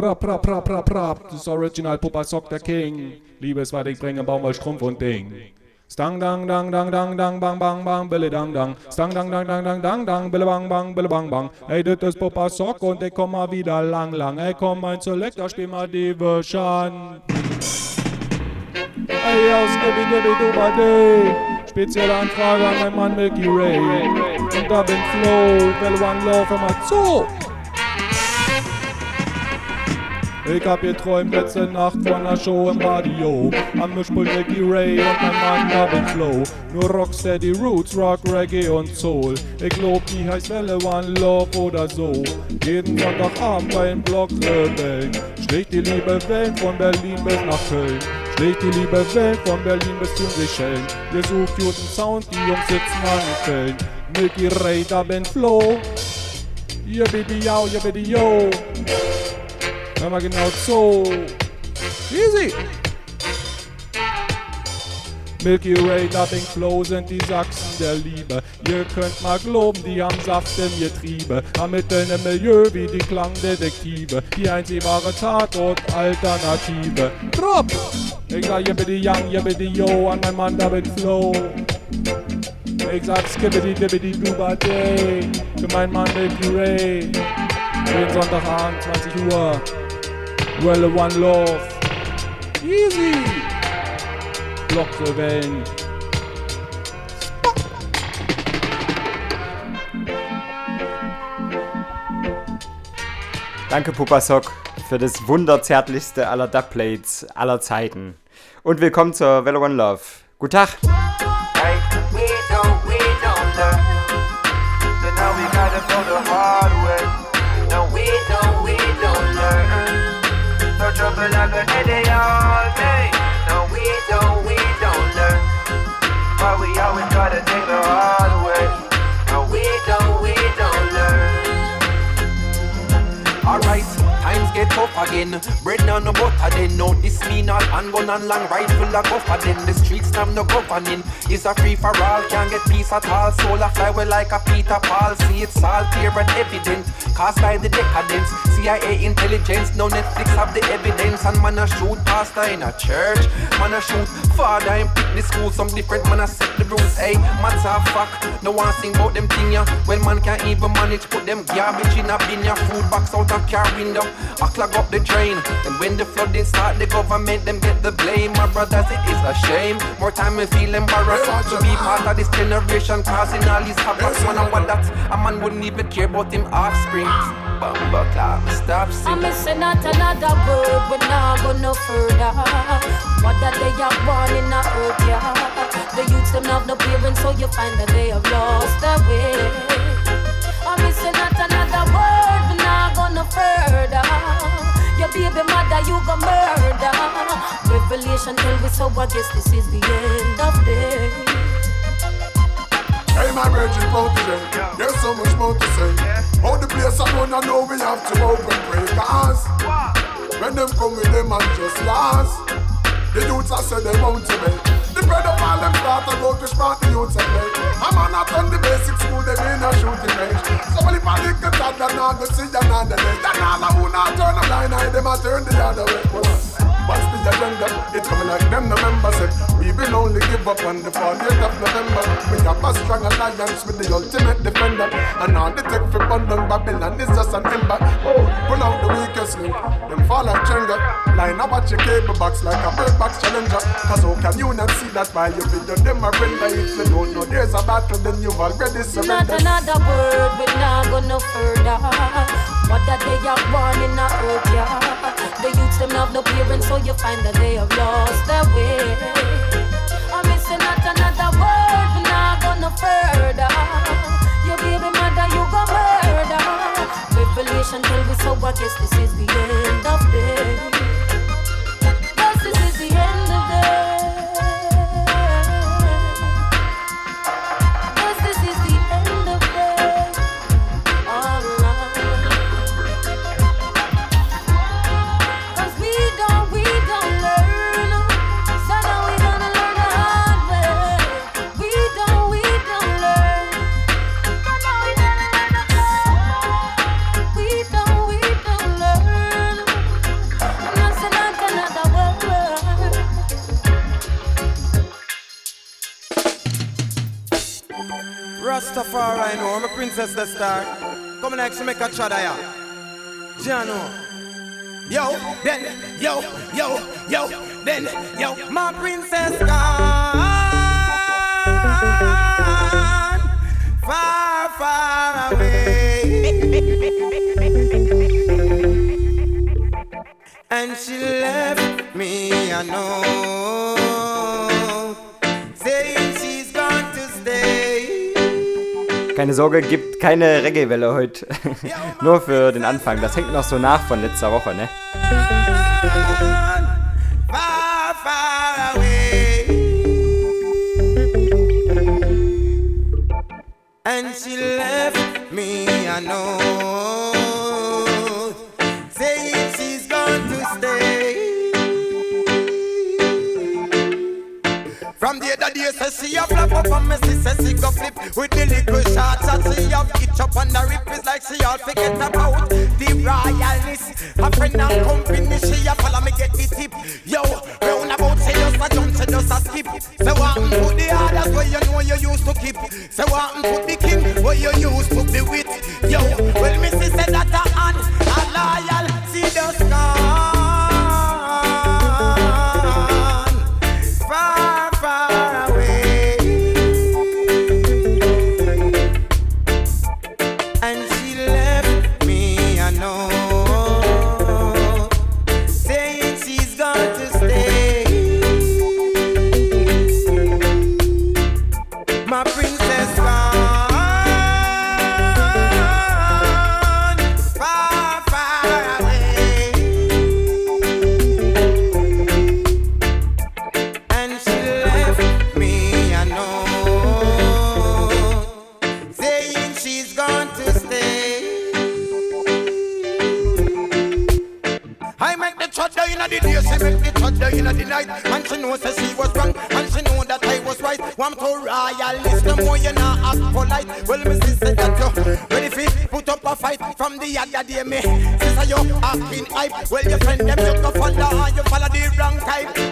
Prap, prap, prap, prap, prap, das Original Puppa Sock der King. Liebes, was ich bringe, Baumwollstrumpf und Ding. Stang dang dang dang dang dang bang bang bang bille dang dang. Stang dang dang dang dang dang dang bille bang bang bille bang bang. Ey, das ist Papa Sock und ich komm mal wieder lang lang. Ey, komm mein Selector, spiel mal die Version Ey, aus Gibi Gibi Dubade Spezielle Anfrage an mein Mann Milky Ray. Und da bin Flow, Welle One Love, immer zu ich hab geträumt letzte Nacht von einer Show im Radio. Am Mischpult Nicky Ray und mein Mann David Flow. Nur Rocksteady, Roots, Rock, Reggae und Soul. Ich glaub, die heißt Welle One Love oder so. Jeden Sonntagabend beim Block Rebellen. Schlägt die liebe Welt von Berlin bis nach Köln. Schlägt die liebe Welt von Berlin bis zu Seychellen. Ihr sucht guten Sound, die Jungs sitzen an den Fällen. Milky Ray, da bin Flow. Ihr Baby, yo, ihr Baby, yo. Hör mal genau so. Easy. Milky Way, Dubbing Flow sind die Sachsen der Liebe. Ihr könnt mal glauben, die haben Saft im Getriebe. Ermitteln im Milieu wie die Klangdetektive. Die einzig wahre Tatort-Alternative. Drop! Ich sag, yibbidi young, yibbidi yo, an mein Mann Dubbing Flow. Ich sag, skibbidi dibbidi duba day. Für mein Mann Milky Ray. Den Sonntagabend, 20 Uhr. Well, one love. Easy. Blockrebellen. Danke, Pupasock, für das wunderzärtlichste aller Dubplates aller Zeiten. Und willkommen zur Velo One Love. Guten Tag. A all we don't, we don't learn. But we always gotta take the hard get tough again. Bread now no butter then. No, this mean all handgun and long rifle a guffer then. The streets have no governing. It's a free for all, can't get peace at all. Soul a fly well like a Peter Paul. See it's all clear and evident. Caused by the decadence. CIA intelligence, no Netflix have the evidence. And man a shoot pastor in a church. Man a shoot father in the school. Some different man a set the rules. Hey, matter of fact, no one sing about them thing ya. When man can't even manage, put them garbage in a bin ya. Food box out a car window. I clog up the drain. And when the flooding start, the government them get the blame. My brothers, it is a shame. More time we feel embarrassed to be part of this generation, causing all these havoc. One and what that a man wouldn't even care about him offspring. Bumba clap, stop I'm singing. missing out another word, but now go no further. What that they are born in a earth, yeah. The youths them have no parents, so you find that they have lost their way. I'm missing out another word, further. Your baby mother, you go murder. Revelation tell me so, I guess this is the end of day. Hey, my virgin protege, there's so much more to say. All the place I run, I know we have to open pray. Cause when them come with them and just last, the youths I say they want to make spread up all them about to the youth and play. A man on the basic school, they mean a shooting range. Somebody many lick a chat, they're not gonna see you on the day. They're not a who turn a blind eye, they a turn the other way. The agenda? It's coming like them, the members said. We will only give up on the 40th of November. We have a strong alliance with the ultimate defender. And all the tech for London, Babylon is just an ember. Oh, pull out the weakest link. Them fall like Jenga. Line up at your cable box like a bird box challenger. Cause how can you not see that while you video them a render? If you don't know there's a battle, then you've already surrendered. Not another word, but now go no further. What they are born in a earth, yeah. The youths them have no parents, so you find that they have lost their way. I'm missing out another word, but now go no further. Your baby mother, you go murder. Revelation tell me so, I guess this is the end of day. Far I know, I'm a princess the star. Come next, make a try ya. Jano. Yo, then, yo, yo, yo, then, yo, my princess gone. Far, far away. And she left me, I Keine Sorge, gibt keine Reggae-Welle heute. Nur für den Anfang. Das hängt noch so nach von letzter Woche, ne? And she left me, know. Saying she's going to stay. From the other day, say she a flap up on me, she say she go flip with the little shots that she have itch up on the rip. It's like she all forget about the royalness. A friend and company, she a follow me get the tip. Yo, round about say just a jump, say just a skip. Say what put the others where you know you used to keep. Say what put the king where you used to be with. Yo, well me see say that a hand, a loyal, she just gone. The other day, me. Sister you acting hype. Well, your friend them you go follow, and you follow the wrong type.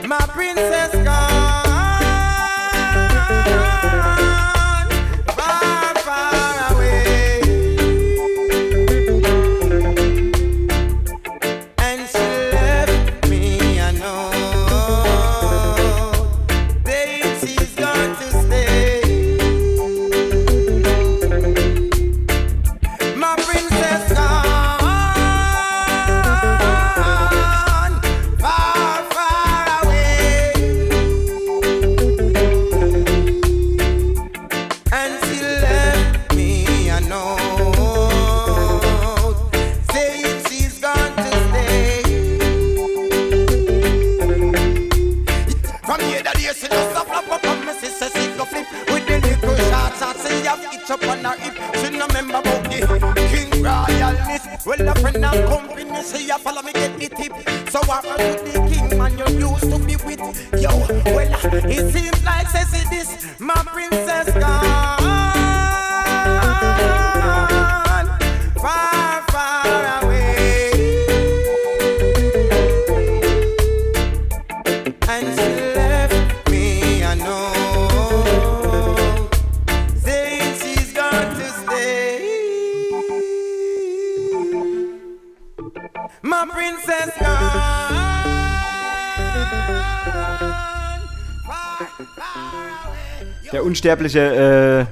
Der unsterbliche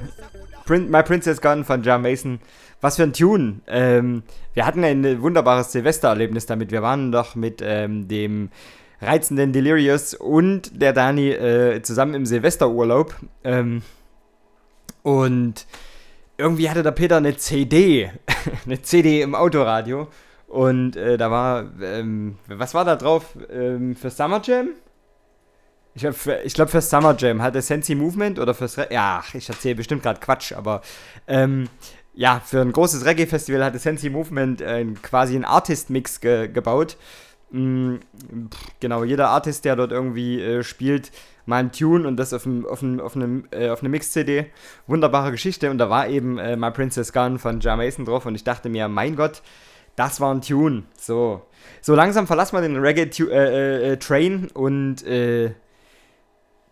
äh, My Princess Gun von John Mason. Was für ein Tune. Ähm, wir hatten ein wunderbares Silvestererlebnis damit. Wir waren doch mit ähm, dem reizenden Delirious und der Dani äh, zusammen im Silvesterurlaub. Ähm, und irgendwie hatte der Peter eine CD, eine CD im Autoradio. Und äh, da war, ähm, was war da drauf? Ähm, für Summer Jam? Ich glaube, für, glaub für Summer Jam hatte Sensi Movement oder fürs Re Ja, ich erzähle bestimmt gerade Quatsch, aber ähm, ja, für ein großes Reggae-Festival hatte Sensi Movement äh, quasi einen Artist-Mix ge gebaut. Pff, genau, jeder Artist, der dort irgendwie äh, spielt, mal einen Tune und das auf, dem, auf, dem, auf, einem, äh, eine Mix-CD. Wunderbare Geschichte und da war eben äh, My Princess Gun von Jar Mason drauf und ich dachte mir, mein Gott, das war ein Tune. So, so langsam verlassen wir den Reggae-Train äh, äh, Train und äh,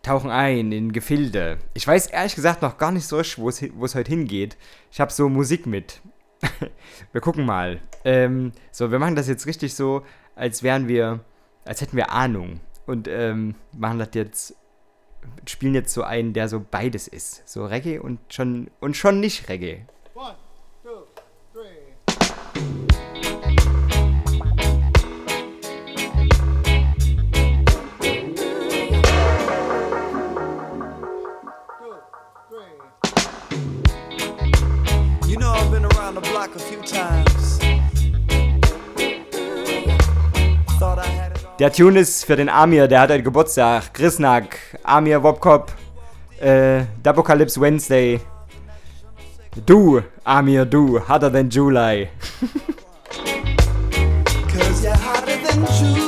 tauchen ein in Gefilde. Ich weiß ehrlich gesagt noch gar nicht so, wo es heute hingeht. Ich habe so Musik mit. wir gucken mal. Ähm, so, wir machen das jetzt richtig so, als wären wir, als hätten wir Ahnung. Und ähm, machen das jetzt, spielen jetzt so einen, der so beides ist. So Reggae und schon, und schon nicht Reggae. Der Tune ist für den Amir, der hat heute Geburtstag. Grisnack, Amir Wobkop, äh, Dapocalypse Wednesday. Du, Amir, du, hotter than July. Cause you're hotter than July.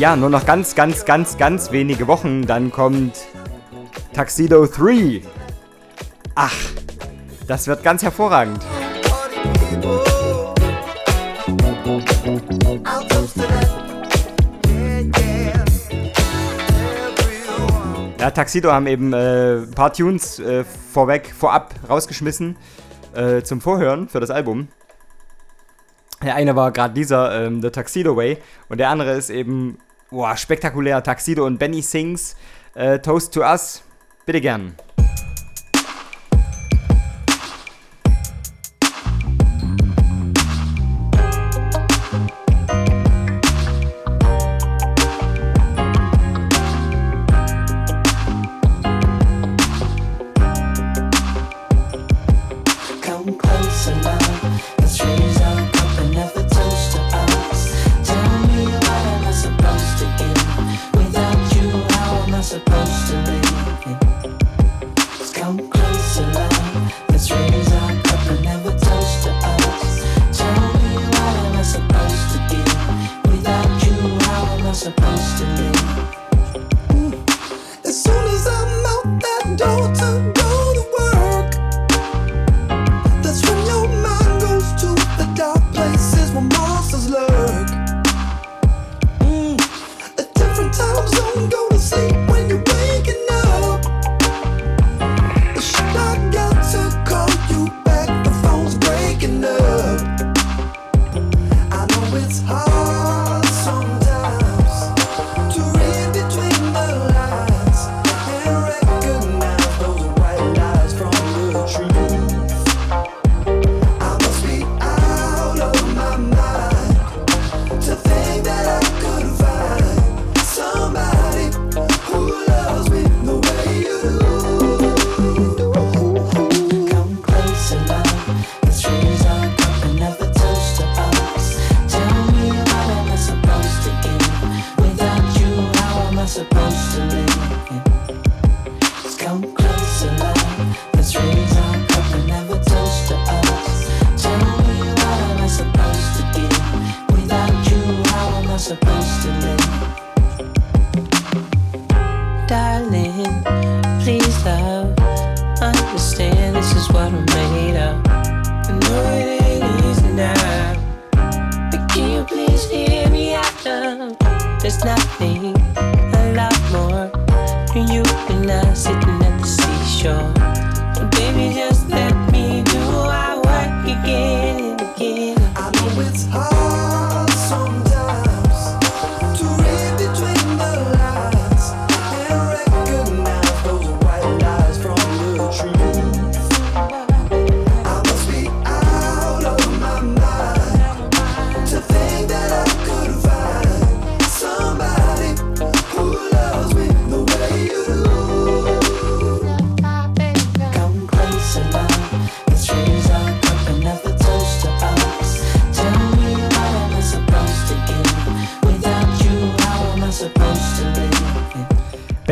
Ja, nur noch ganz, ganz, ganz, ganz wenige Wochen, dann kommt Tuxedo 3. Ach, das wird ganz hervorragend. Ja, Tuxedo haben eben äh, ein paar Tunes äh, vorweg, vorab rausgeschmissen äh, zum Vorhören für das Album. Der eine war gerade dieser, ähm, The Tuxedo Way, und der andere ist eben Boah, spektakulär. Taxido und Benny Sings. Äh, Toast to Us. Bitte gern.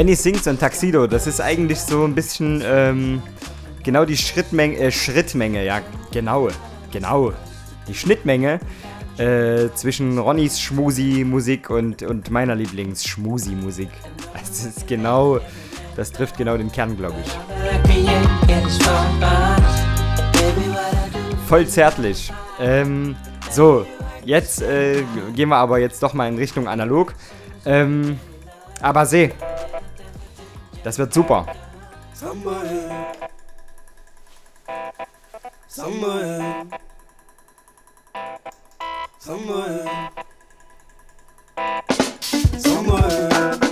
Benny singt so ein Taxido. Das ist eigentlich so ein bisschen ähm, genau die Schrittmenge, äh, Schrittmenge, ja, genau, genau. Die Schnittmenge äh, zwischen Ronnys Schmusi-Musik und, und meiner Lieblings-Schmusi-Musik. Das ist genau, das trifft genau den Kern, glaube ich. Voll zärtlich. Ähm, so, jetzt äh, gehen wir aber jetzt doch mal in Richtung analog. Ähm, aber seh. Das wird super. Summer help. Summer help.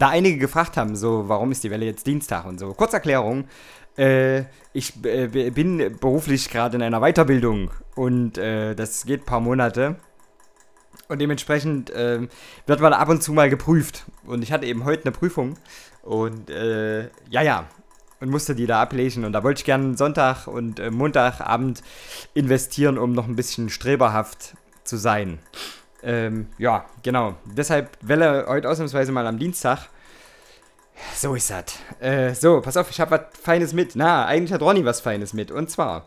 Da einige gefragt haben, so, warum ist die Welle jetzt Dienstag und so. Kurzerklärung. Äh, ich äh, bin beruflich gerade in einer Weiterbildung und äh, das geht ein paar Monate. Und dementsprechend wird man ab und zu mal geprüft. Und ich hatte eben heute eine Prüfung. Und ja, ja. Und musste die da ablesen. Und da wollte ich gerne Sonntag und Montagabend investieren, um noch ein bisschen streberhaft zu sein. Ähm, ja, genau. Deshalb Welle heute ausnahmsweise mal am Dienstag. So ist das. Äh, so, pass auf, ich habe was Feines mit. Na, eigentlich hat Ronny was Feines mit. Und zwar,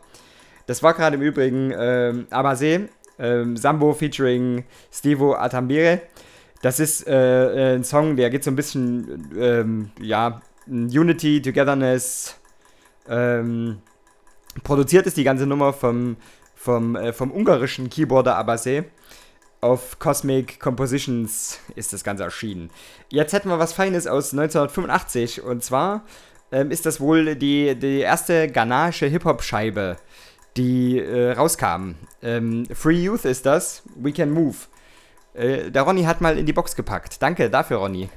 das war gerade im Übrigen ähm, Abase, ähm, Sambo featuring Stevo Atambere. Das ist äh, äh, ein Song, der geht so ein bisschen, ähm, ja, Unity, Togetherness. Ähm, produziert ist die ganze Nummer vom, vom, äh, vom ungarischen Keyboarder Abase. Auf Cosmic Compositions ist das Ganze erschienen. Jetzt hätten wir was Feines aus 1985 und zwar ähm, ist das wohl die, die erste ghanaische Hip-Hop-Scheibe, die äh, rauskam. Ähm, Free Youth ist das, We Can Move. Äh, der Ronny hat mal in die Box gepackt. Danke dafür, Ronny.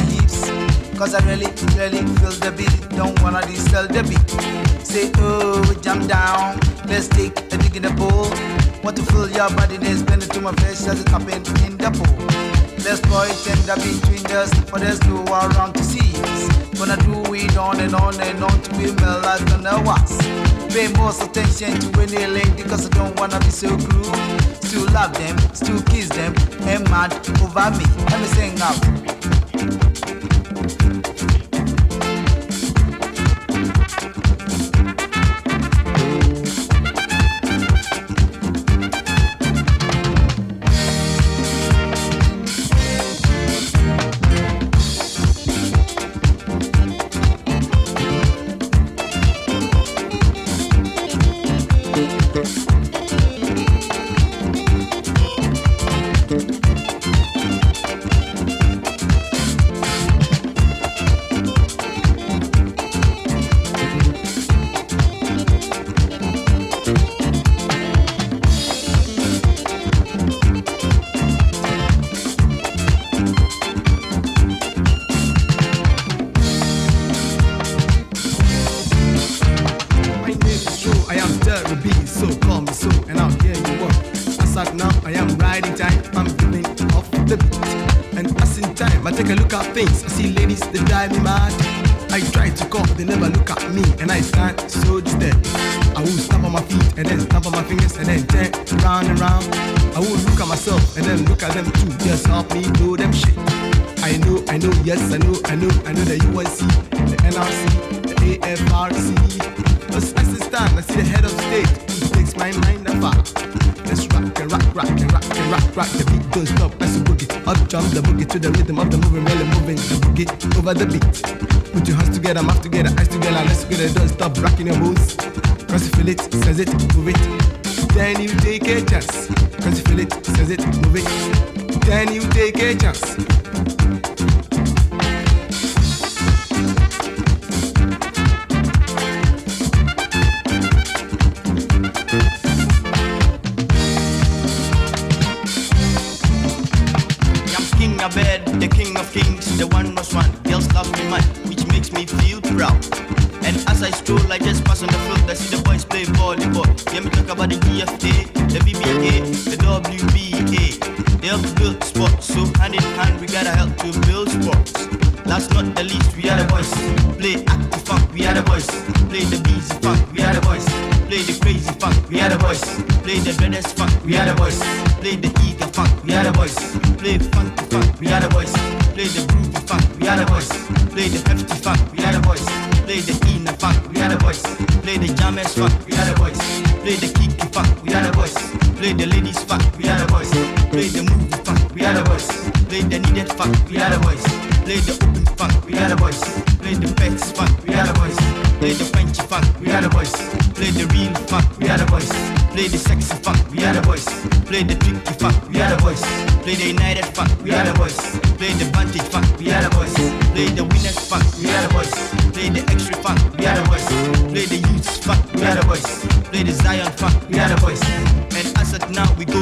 Hips. Cause I really, really feel the beat, don't wanna distill the beat. Say, oh, jump down, let's take a dig in the pool. Want to feel your body, there's been to my flesh as it happen in the pool. Let's point tender between us, but there's no one around to see us. Gonna do it on and on and on to be melt like gonna. Pay most attention to any lady cause I don't wanna be so cruel. Still love them, still kiss them, and mad over me. Let me sing out. Yes, I know, I know, I know the UNC, the NRC, the AFRC. But as it stand, I see the head of state takes my mind afar. Ah. Let's rock and rock, rock and rock and rock, rock. The beat don't stop as a boogie. Up jump the boogie to the rhythm of the moving, really moving the boogie over the beat. Put your hands together, mouth together, eyes together, let's together. Don't stop rocking your moves. Cause you feel it, says it, move it. Funk, we are the boys. Play the groovy funk, we are the boys. Play the hefty funk, we are the boys. Play the inner funk, we are the boys. Play the jammers funk, we are the boys. Play the kiki funk, we are the boys. Play the ladies funk, we are the boys. Play the movie funk, we are the boys. Play the needed funk, we are the boys. Play the open funk, we are the boys. Play the pets funk, we are the boys. Play the Frenchy funk, we are the boys. Play the real funk, we are the boys. Play the sexy funk, we are the boys. Play the tricky funk, we are the boys. Play the united funk, we are the boys. Play the vantage funk, we are the boys. Play the winners funk, we are the boys. Play the extra funk, we are the boys. Play the youth funk, we are the boys. Play the Zion funk, we are the boys. And as of now we go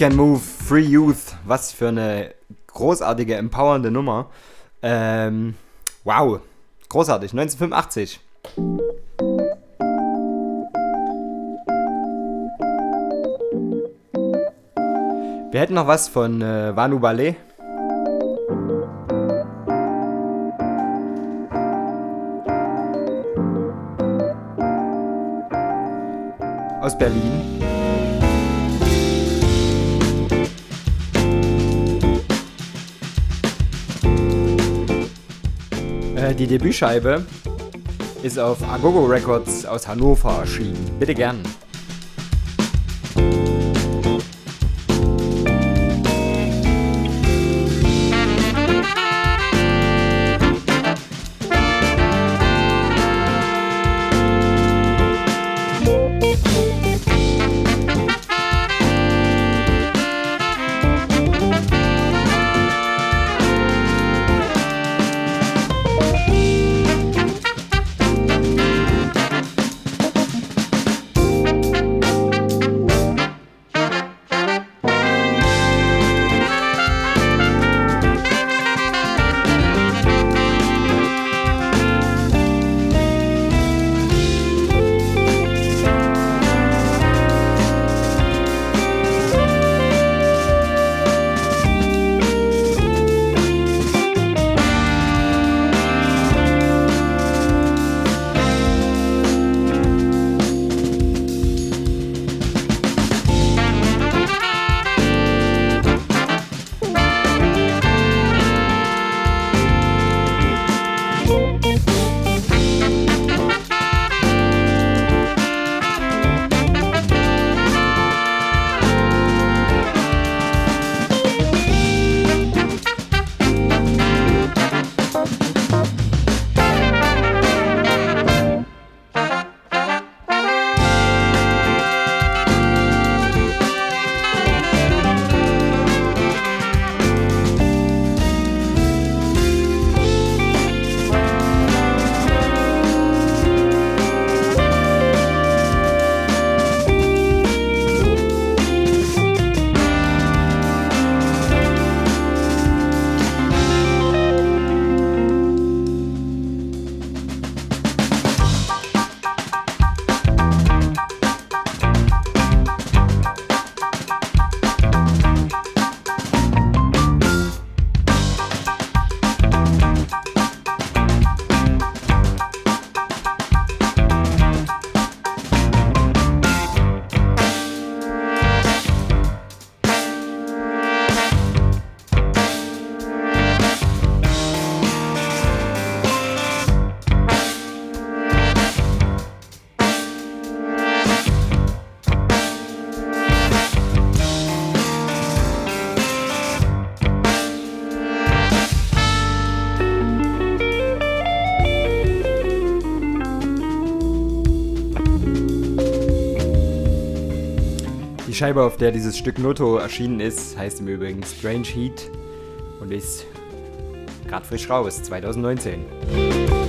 Can Move, Free Youth. Was für eine großartige, empowernde Nummer. Ähm, wow, großartig. 1985. Wir hätten noch was von äh, Vanu Ballet. Aus Berlin. Die Debütscheibe ist auf Agogo Records aus Hannover erschienen. Bitte gern. Scheibe, auf der dieses Stück Noto erschienen ist, heißt im Übrigen Strange Heat und ist gerade frisch raus, 2019.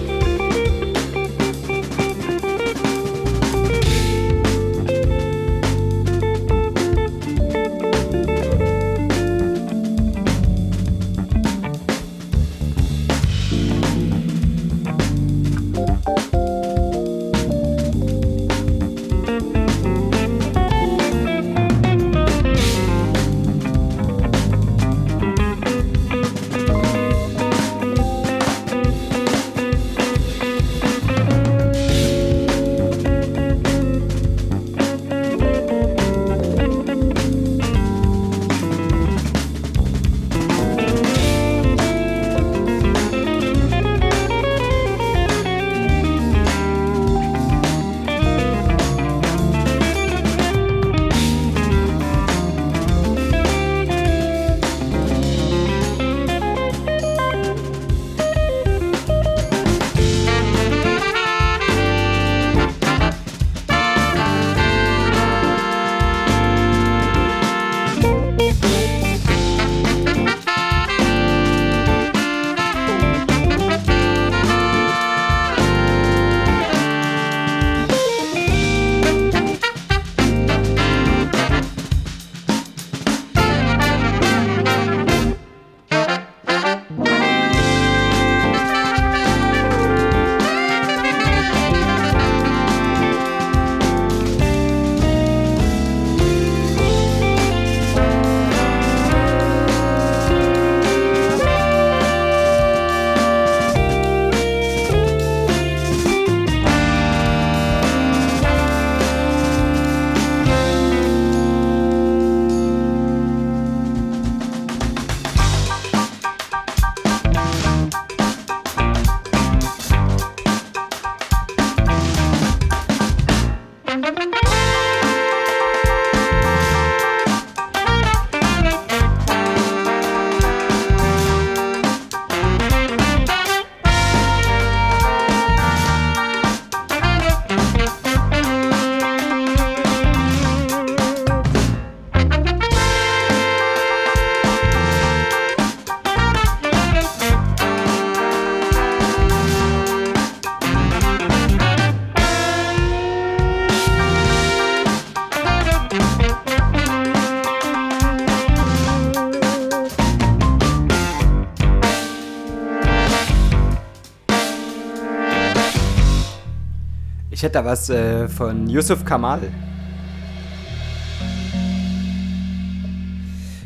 Ich hätte da was äh, von Yusuf Kamal.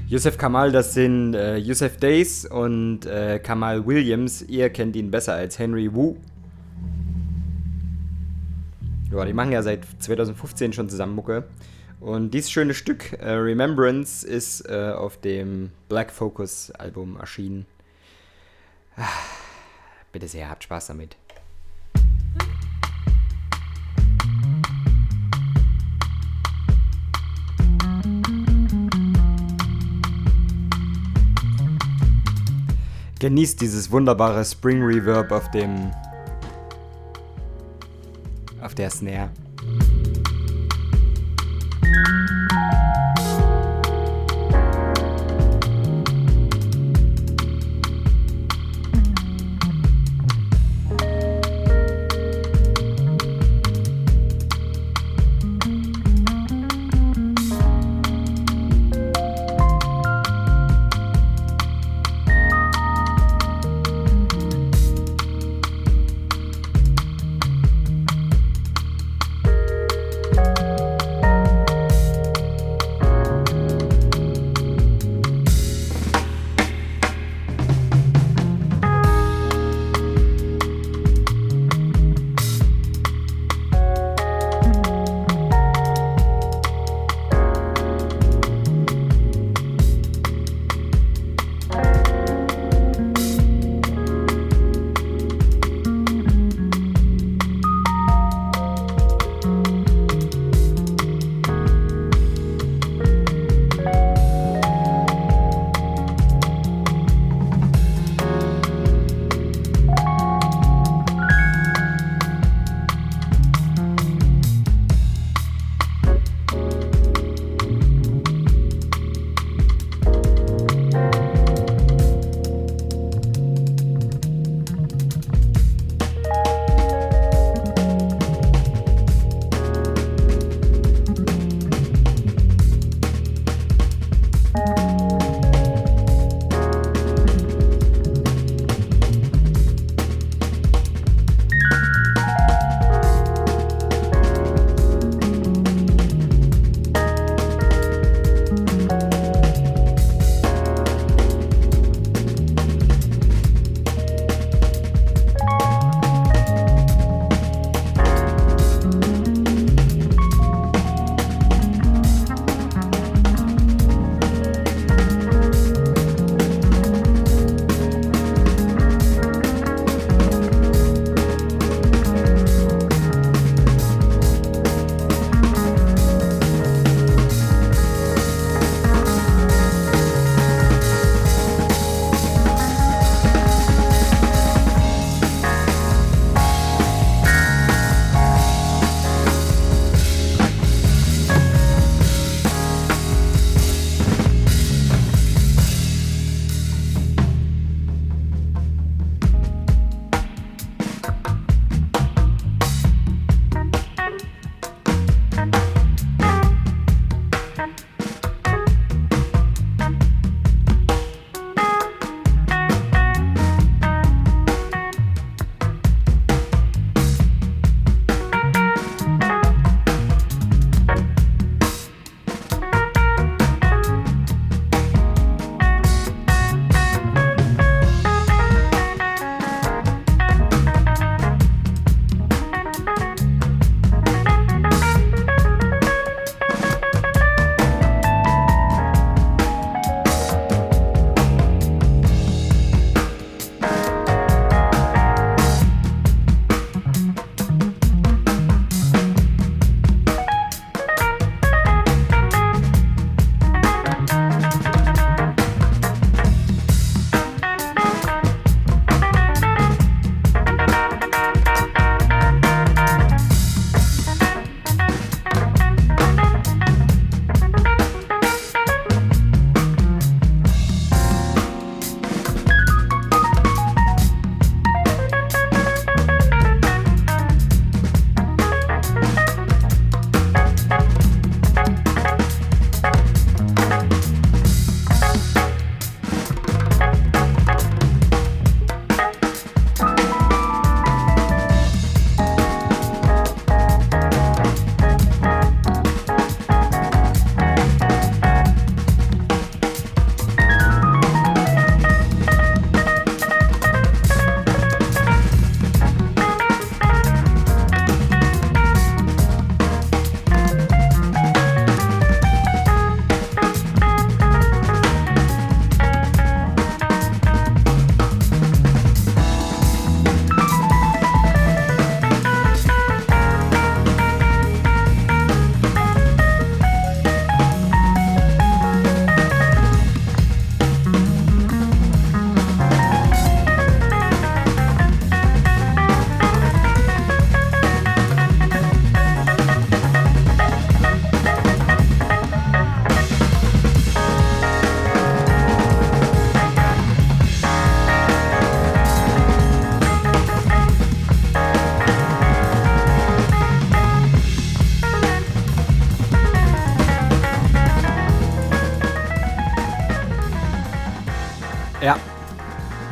Yusuf Kamal, das sind äh, Yusuf Days und äh, Kamal Williams. Ihr kennt ihn besser als Henry Wu. Ja, die machen ja seit 2015 schon zusammen Mucke. Und dieses schöne Stück, äh, Remembrance, ist äh, auf dem Black Focus Album erschienen. Ah, bitte sehr, habt Spaß damit. Genießt dieses wunderbare Spring Reverb auf dem. auf der Snare.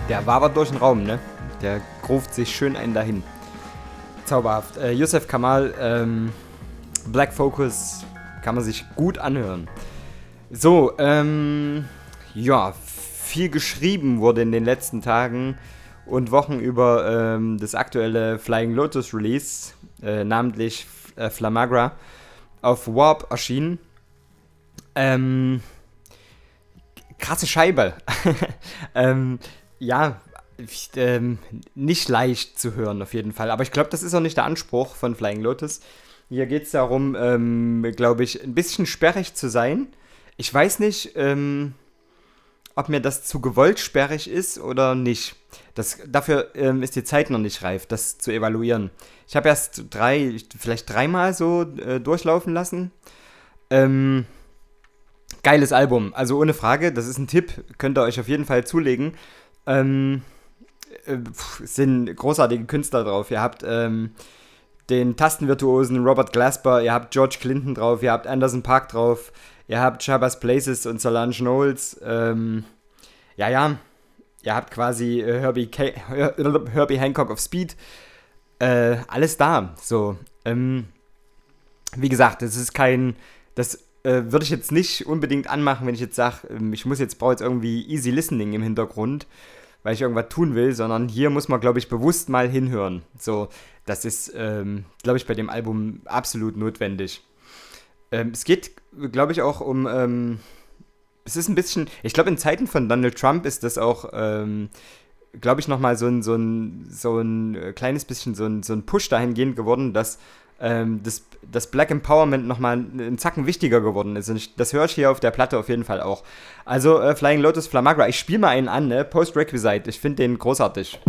Der wabert durch den Raum, ne? Der ruft sich schön einen dahin. Zauberhaft. Äh, Yusuf Kamal, ähm, Black Focus kann man sich gut anhören. So, ähm, ja, viel geschrieben wurde in den letzten Tagen und Wochen über ähm, das aktuelle Flying Lotus Release, äh, namentlich äh, Flamagra, auf Warp erschienen. Ähm, krasse Scheibe. ähm, ja, ähm, nicht leicht zu hören auf jeden Fall. Aber ich glaube, das ist auch nicht der Anspruch von Flying Lotus. Hier geht es darum, ähm, glaube ich, ein bisschen sperrig zu sein. Ich weiß nicht, ähm, ob mir das zu gewollt sperrig ist oder nicht. Das, dafür ähm, ist die Zeit noch nicht reif, das zu evaluieren. Ich habe erst drei, vielleicht dreimal so äh, durchlaufen lassen. Ähm, geiles Album, also ohne Frage, das ist ein Tipp, könnt ihr euch auf jeden Fall zulegen. Ähm, äh, sind großartige Künstler drauf. Ihr habt ähm, den Tastenvirtuosen Robert Glasper, ihr habt George Clinton drauf, ihr habt Anderson Park drauf, ihr habt Shabazz Places und Solange Knowles. Ähm, ja, ja, ihr habt quasi äh, Herbie, Her Herbie Hancock of Speed. Äh, alles da. So, ähm, wie gesagt, das ist kein, das äh, würde ich jetzt nicht unbedingt anmachen, wenn ich jetzt sage, ähm, ich muss jetzt, brauche jetzt irgendwie easy listening im Hintergrund, weil ich irgendwas tun will, sondern hier muss man, glaube ich, bewusst mal hinhören. So, das ist, ähm, glaube ich, bei dem Album absolut notwendig. Ähm, es geht, glaube ich, auch um, ähm, es ist ein bisschen, ich glaube, in Zeiten von Donald Trump ist das auch, ähm, glaube ich, nochmal so ein, so, ein, so ein äh, kleines bisschen so ein, so ein Push dahingehend geworden, dass ähm, das, das Black Empowerment nochmal einen Zacken wichtiger geworden ist. Und das höre ich hier auf der Platte auf jeden Fall auch. Also äh, Flying Lotus Flamagra, ich spiele mal einen an, ne? Post-Requisite, ich finde den großartig.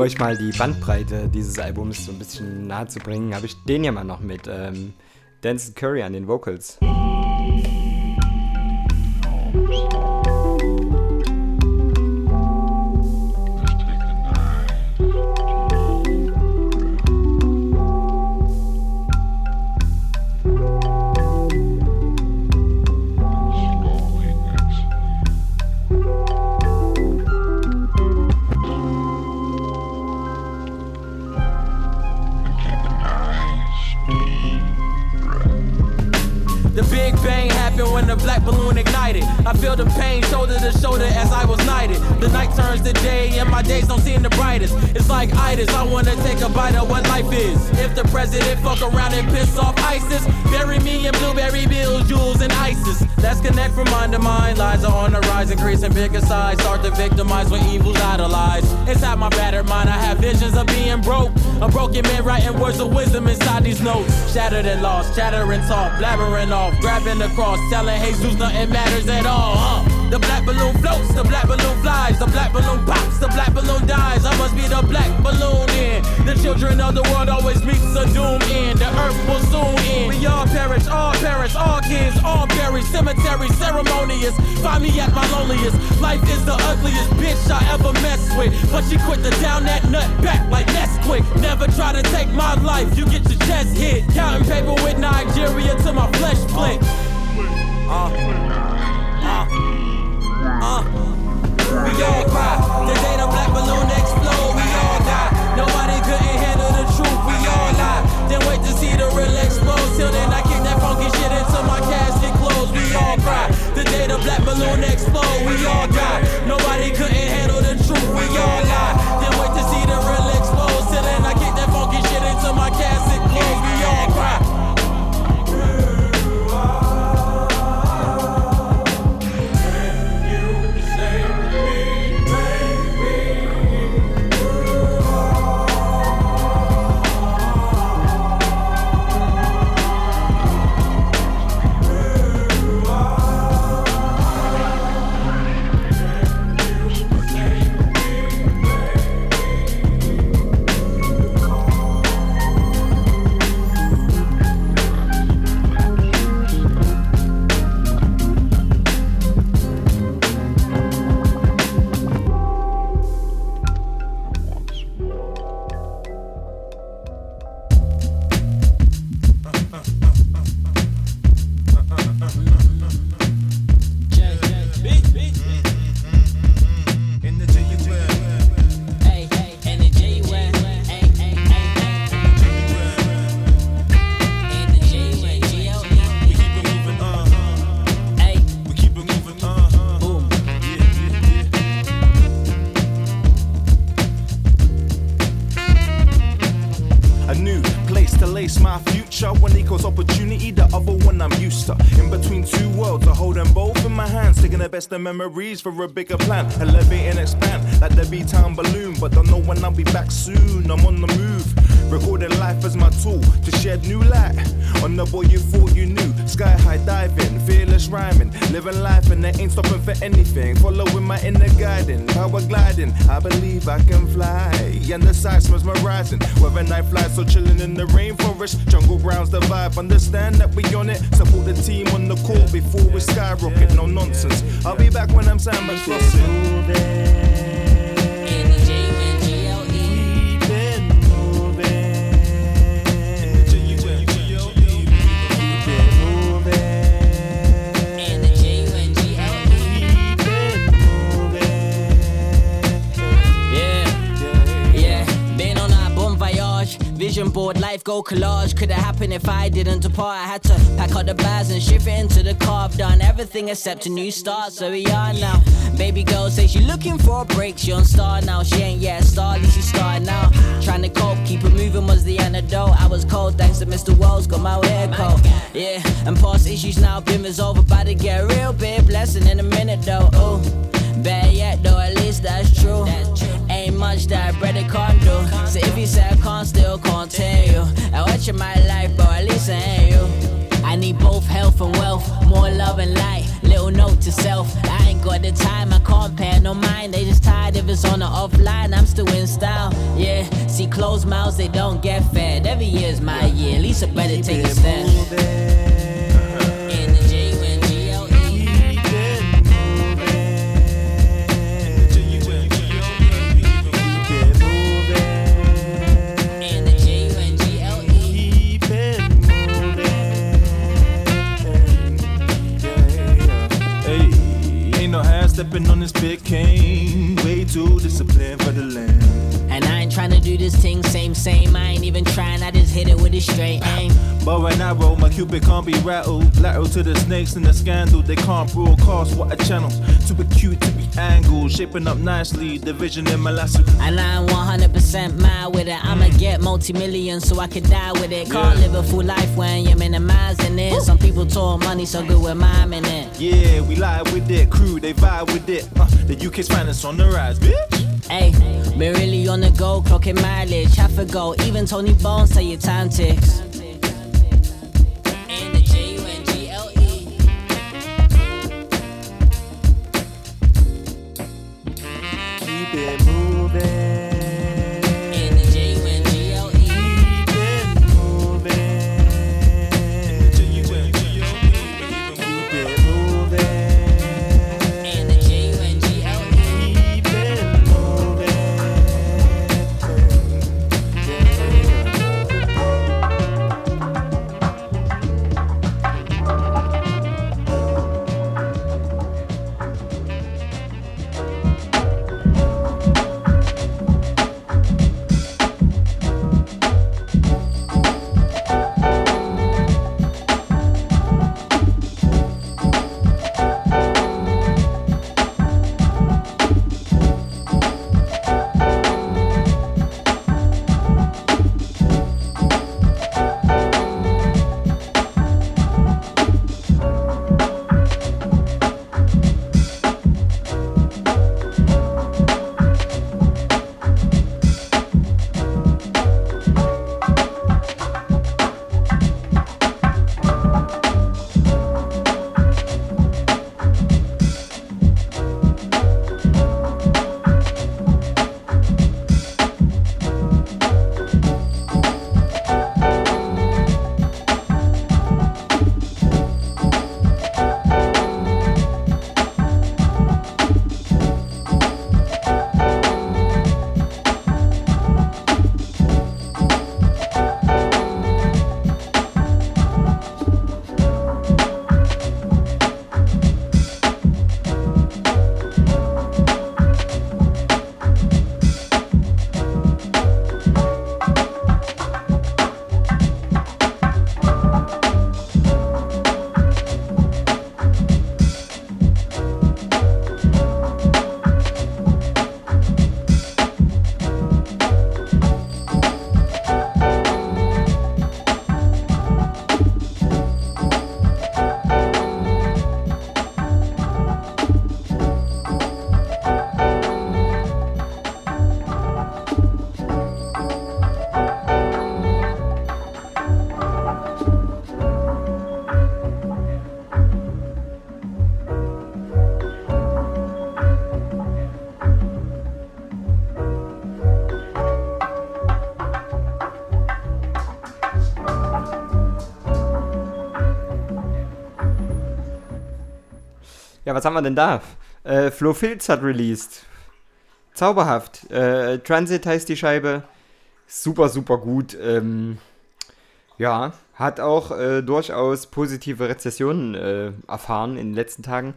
Um euch mal die Bandbreite dieses Albums so ein bisschen nahe zu bringen, habe ich den ja mal noch mit ähm, Denzel Curry an den Vocals. Blabbering off, grabbing the cross, telling Jesus nothing matters at all. Huh? The black balloon floats, the black balloon flies, the black balloon pops, the black balloon dies. I must be the black balloon in. The children of the world always meets a doom in. The earth will all all kids, all buried. Cemetery ceremonious. Find me at my loneliest. Life is the ugliest bitch I ever messed with. But she quit to down that nut back like Nesquik. Never try to take my life, you get your chest hit. Counting paper with Nigeria till my flesh split. Uh, uh, uh. We all cry. The day the black balloon the memories for a bigger plan. Elevate and expand like the B Town balloon. But don't know when I'll be back soon. I'm on the move. Recording life as my tool to shed new light on the boy you thought you knew. Sky high diving, fearless rhyming, living life and they ain't stopping for anything. Following my inner guiding, power gliding. I believe I can fly. And the my rising. Whether night flies so chilling in the rainforest, jungle grounds the vibe. Understand that we on it. Support the team on the court before we skyrocket. No nonsense. I'll be back when I'm Samba go collage. Could have happened if I didn't depart. I had to pack up the bags and shift it into the car. I've done everything except a new start, so we are now. Baby girl says she looking for a break. She on star now. She ain't yet a star, at least she started now. Trying to cope, keep it moving was the antidote. I was cold thanks to Mr. Wells, got my hair cold. Yeah, and past issues now been resolved. About to get a real big blessing in a minute though. Oh, bad yet and wealth, more love and light. Little note to self, I ain't got the time, I can't pay no mind. They just tired if it's on or offline, I'm still in style. Yeah, see closed mouths, they don't get fed. Every year's my year, I better take a stand. On this big cane. Way too disciplined for the land. And I ain't tryna do this thing same, same. I ain't even trying, I just hit it with a straight aim. But when I roll, my cupid can't be rattled. Lateral to the snakes and the scandal. They can't broadcast what a channel. Too acute to be angled. Shaping up nicely, division in my lasso. And I'm 100% mad with it. I'ma mm. get multi millions so I can die with it. Can't Yeah. live a full life when you're minimizing it. Some people talk money so good with miming it. Yeah, we lie with it. Crew, they vibe with it. Uh, the UK's finest on the rise, bitch. Hey, been really on the go, clocking mileage. Half a go, even Tony Bones say your time ticks. Ja, was haben wir denn da? Äh, Flo Filz hat released. Zauberhaft. Äh, Transit heißt die Scheibe. Super, super gut. Ähm, ja, hat auch äh, durchaus positive Rezessionen äh, erfahren in den letzten Tagen.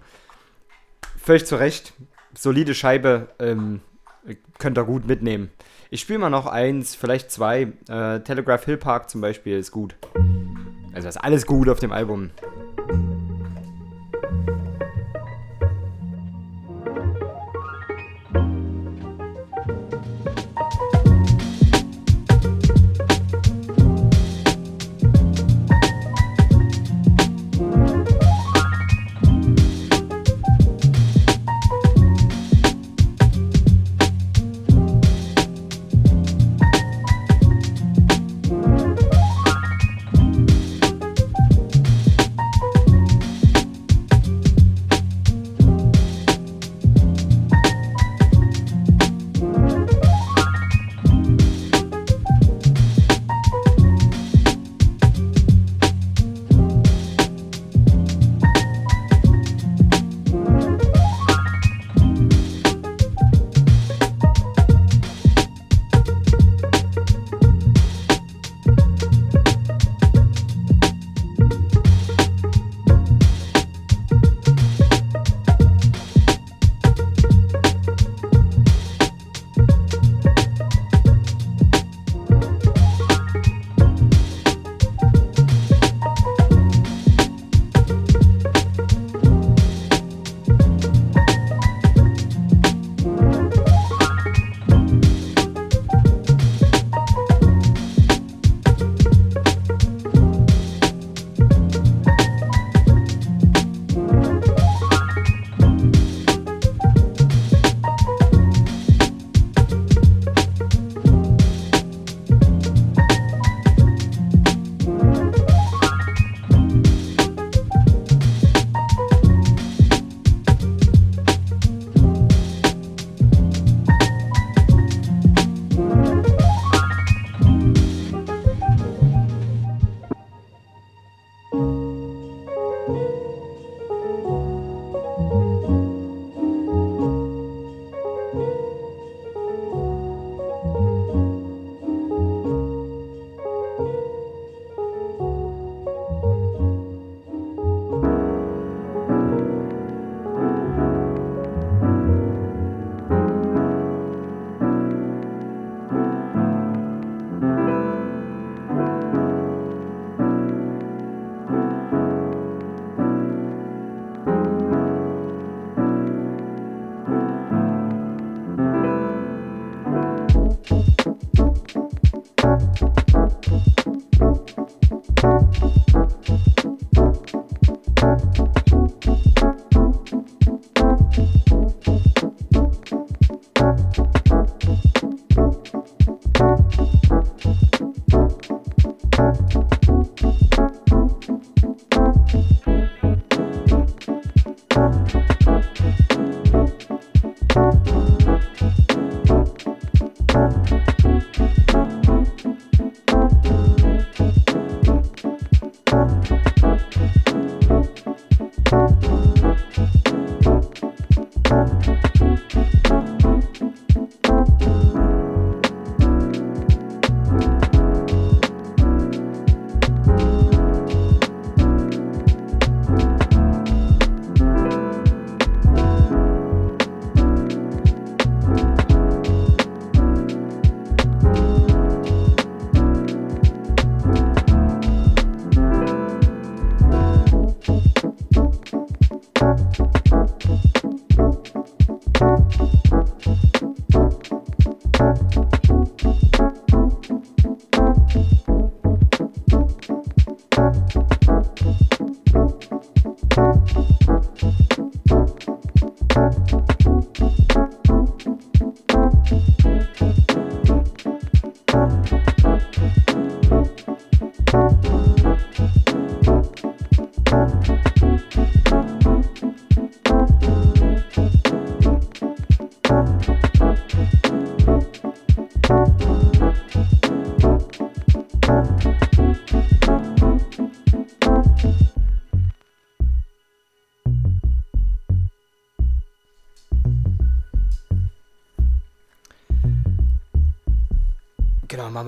Völlig zu Recht. Solide Scheibe. Ähm, könnt ihr gut mitnehmen. Ich spiele mal noch eins, vielleicht zwei. Äh, Telegraph Hill Park zum Beispiel ist gut. Also ist alles gut auf dem Album.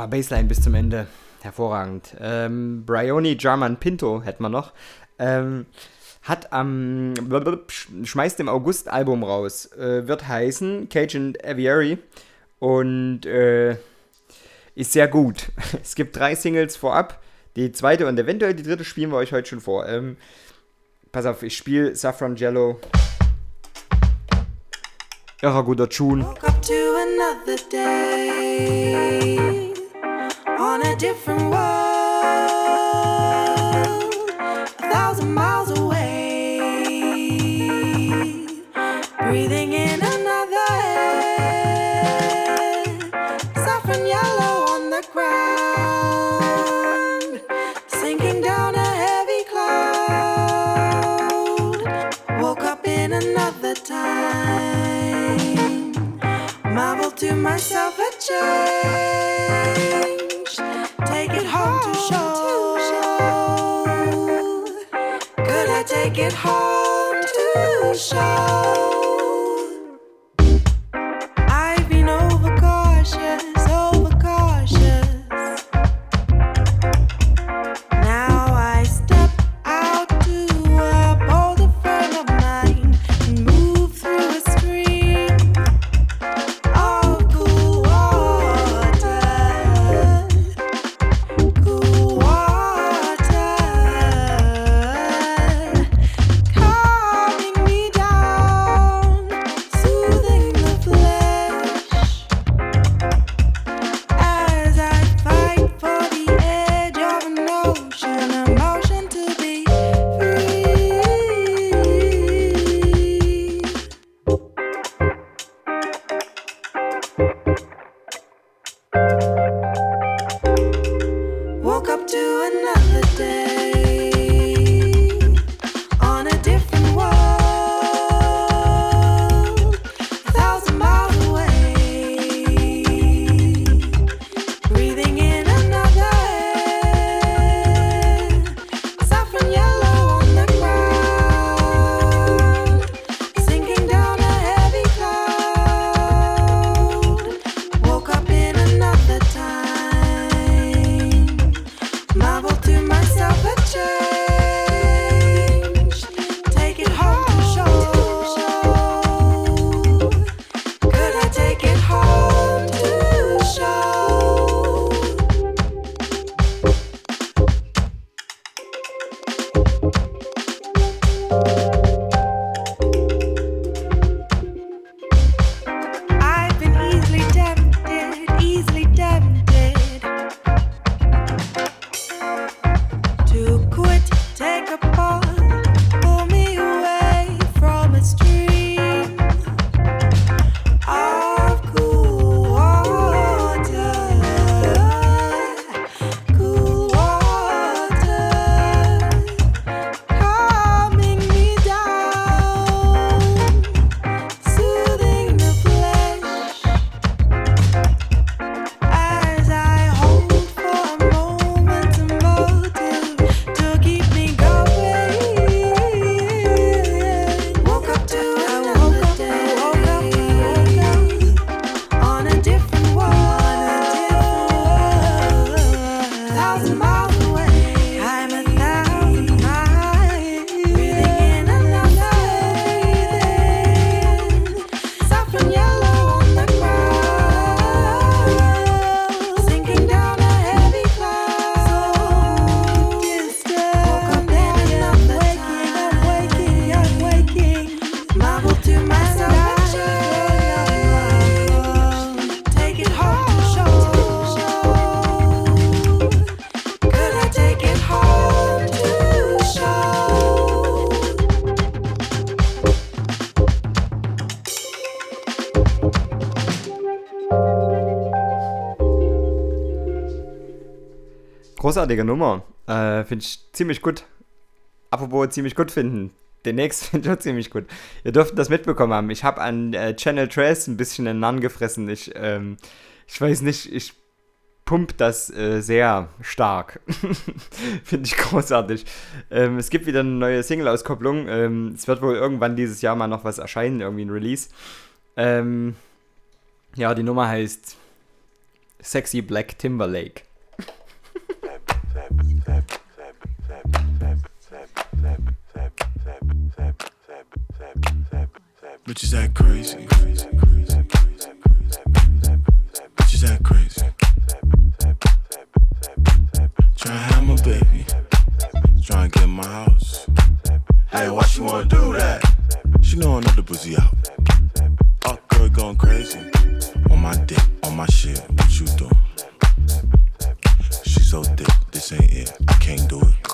Wir Bassline bis zum Ende. Hervorragend. Ähm, Bryony German Pinto hätten wir noch. Ähm, hat am. schmeißt im August Album raus. Äh, wird heißen Cajun Aviary. Und äh, ist sehr gut. Es gibt drei Singles vorab. Die zweite und eventuell die dritte spielen wir euch heute schon vor. Ähm, pass auf, ich spiele Saffron Jello. Irrer guter Tune. Up to another day a different world, a thousand miles away. Breathing in another air, yellow on the ground, sinking down a heavy cloud. Woke up in another time. Marvel to myself a change. It home to show? Großartige Nummer. Äh, finde ich ziemlich gut. Apropos ziemlich gut finden. Den nächsten finde ich auch ziemlich gut. Ihr dürft das mitbekommen haben. Ich habe an äh, Channel Trace ein bisschen einen Nan gefressen. Ich, ähm, ich weiß nicht, ich pump das äh, sehr stark. Finde ich großartig. Ähm, es gibt wieder eine neue Single-Auskopplung. Ähm, es wird wohl irgendwann dieses Jahr mal noch was erscheinen, irgendwie ein Release. Ähm, ja, die Nummer heißt Sexy Black Timberlake. Bitches that crazy. Bitch, is that crazy. Tryin' to have my baby. Try and get my house. Hey, why she wanna do that? She know another pussy out. Our girl goin' crazy. On my dick, on my shit, what you doin'? She so thick saying, ain't it. I can't do it.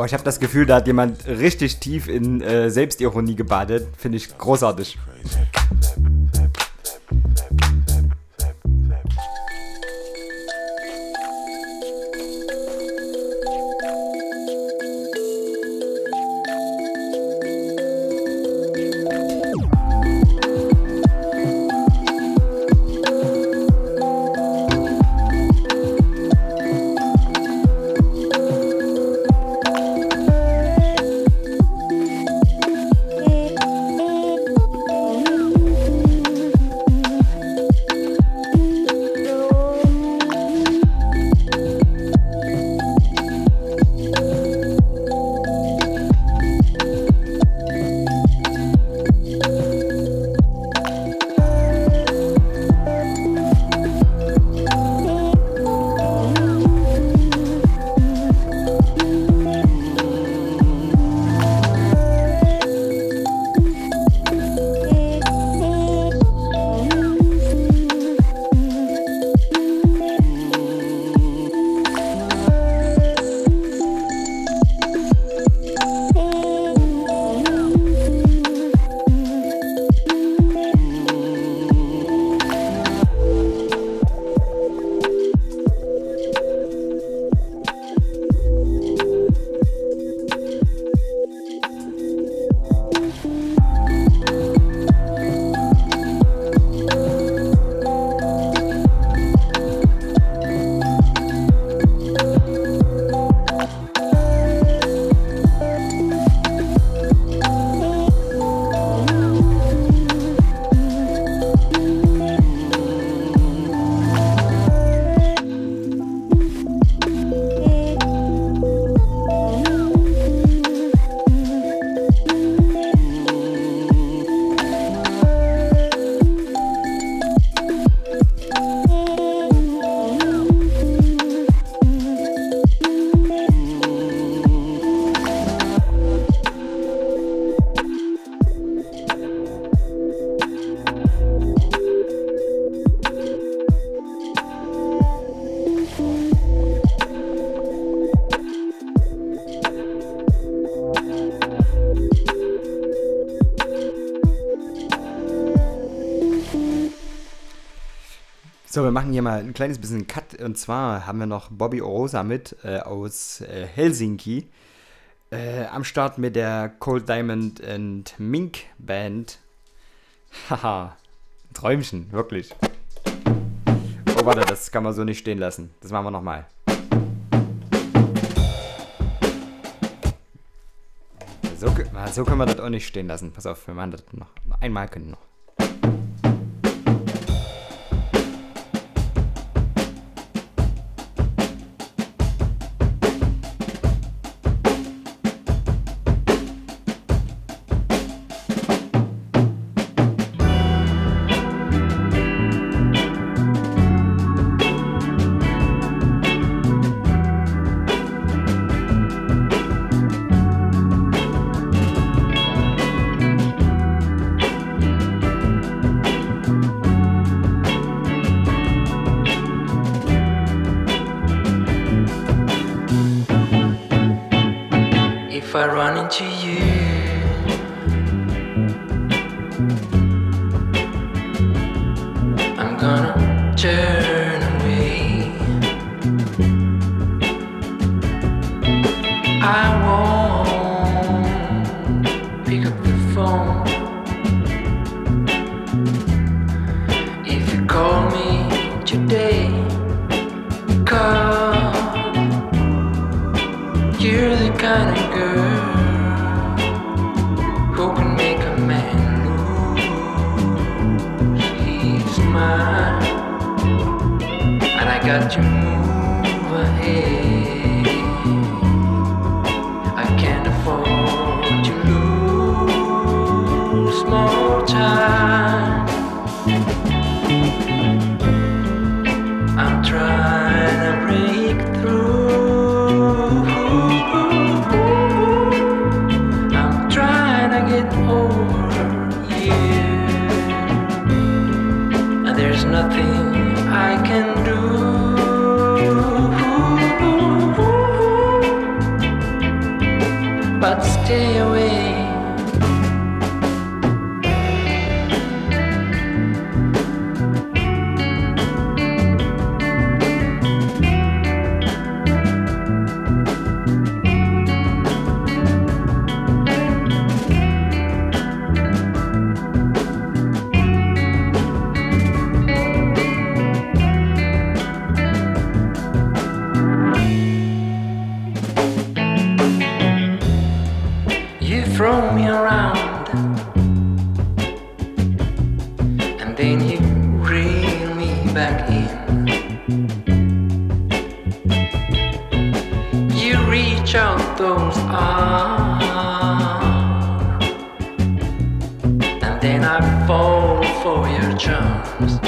Oh, ich habe das Gefühl, da hat jemand richtig tief in äh, Selbstironie gebadet. Finde ich großartig. Crazy. So, wir machen hier mal ein kleines bisschen Cut. Und zwar haben wir noch Bobby Orosa mit äh, aus äh, Helsinki. Äh, am Start mit der Cold Diamond and Mink Band. Haha, Träumchen, wirklich. Oh, warte, das kann man so nicht stehen lassen. Das machen wir nochmal. So, so können wir das auch nicht stehen lassen. Pass auf, wir machen das noch. Einmal können wir noch. charms.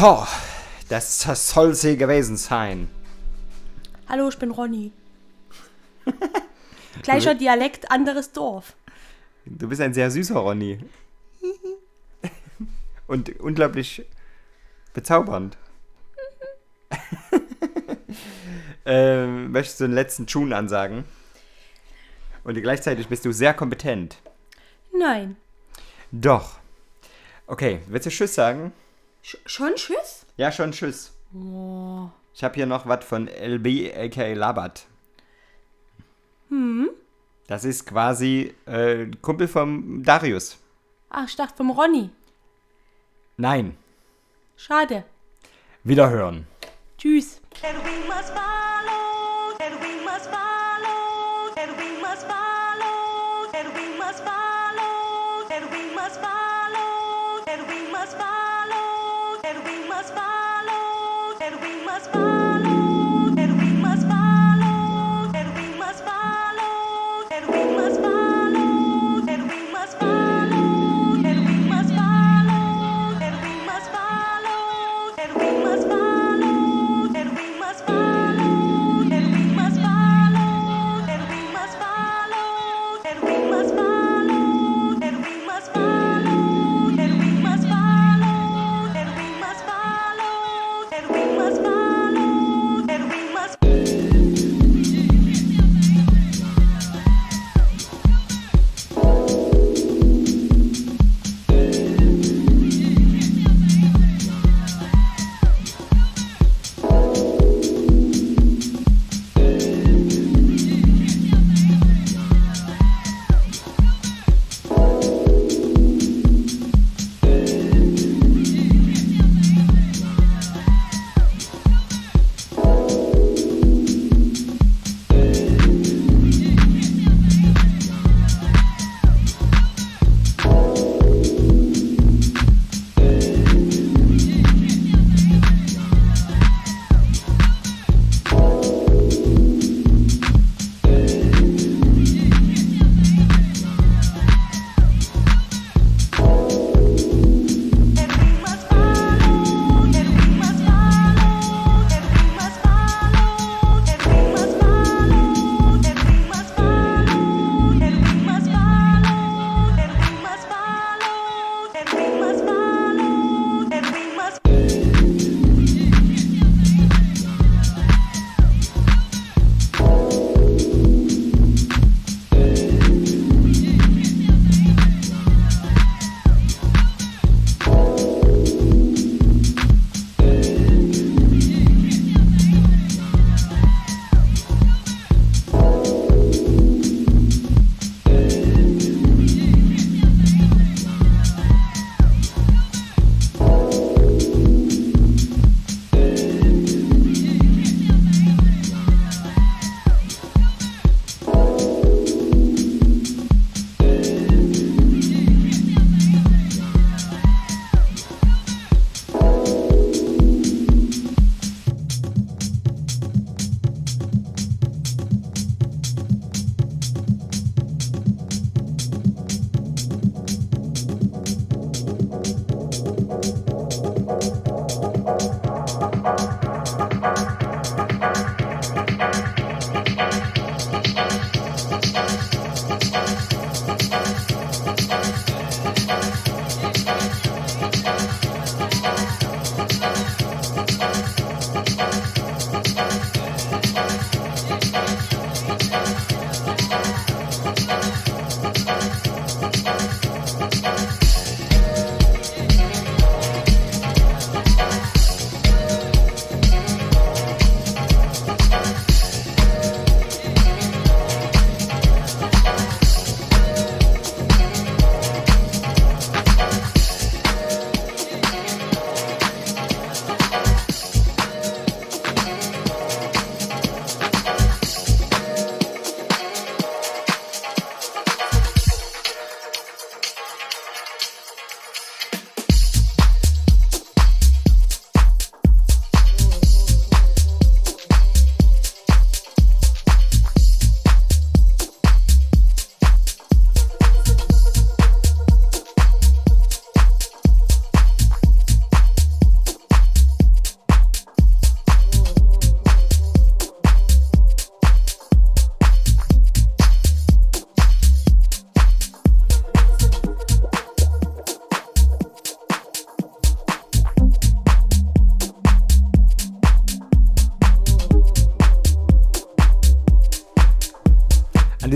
So, das, das soll sie gewesen sein. Hallo, ich bin Ronny. Gleicher Dialekt, anderes Dorf. Du bist ein sehr süßer Ronny. Und unglaublich bezaubernd. ähm, möchtest du den letzten Tune ansagen? Und gleichzeitig bist du sehr kompetent. Nein. Doch. Okay, willst du Tschüss sagen? Sch schon Tschüss? Ja, schon Tschüss. Oh. Ich habe hier noch was von LB, aka Labat. Hm. Das ist quasi äh, Kumpel vom Darius. Ach, ich dachte vom Ronny. Nein. Schade. Wiederhören. Tschüss. And we must follow, and we must follow.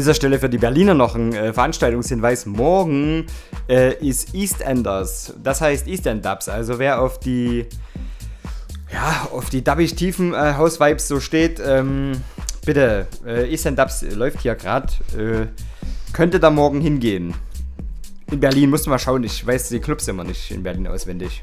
Dieser Stelle für die Berliner noch ein äh, Veranstaltungshinweis. Morgen äh, ist EastEnders. Das heißt Eastend Dubs. Also wer auf die ja, auf die dubbig tiefen äh, House-Vibes so steht, ähm, bitte, äh, Eastend Dubs läuft hier gerade. Äh, könnte da morgen hingehen. In Berlin musst du mal schauen, ich weiß die Clubs immer nicht in Berlin auswendig.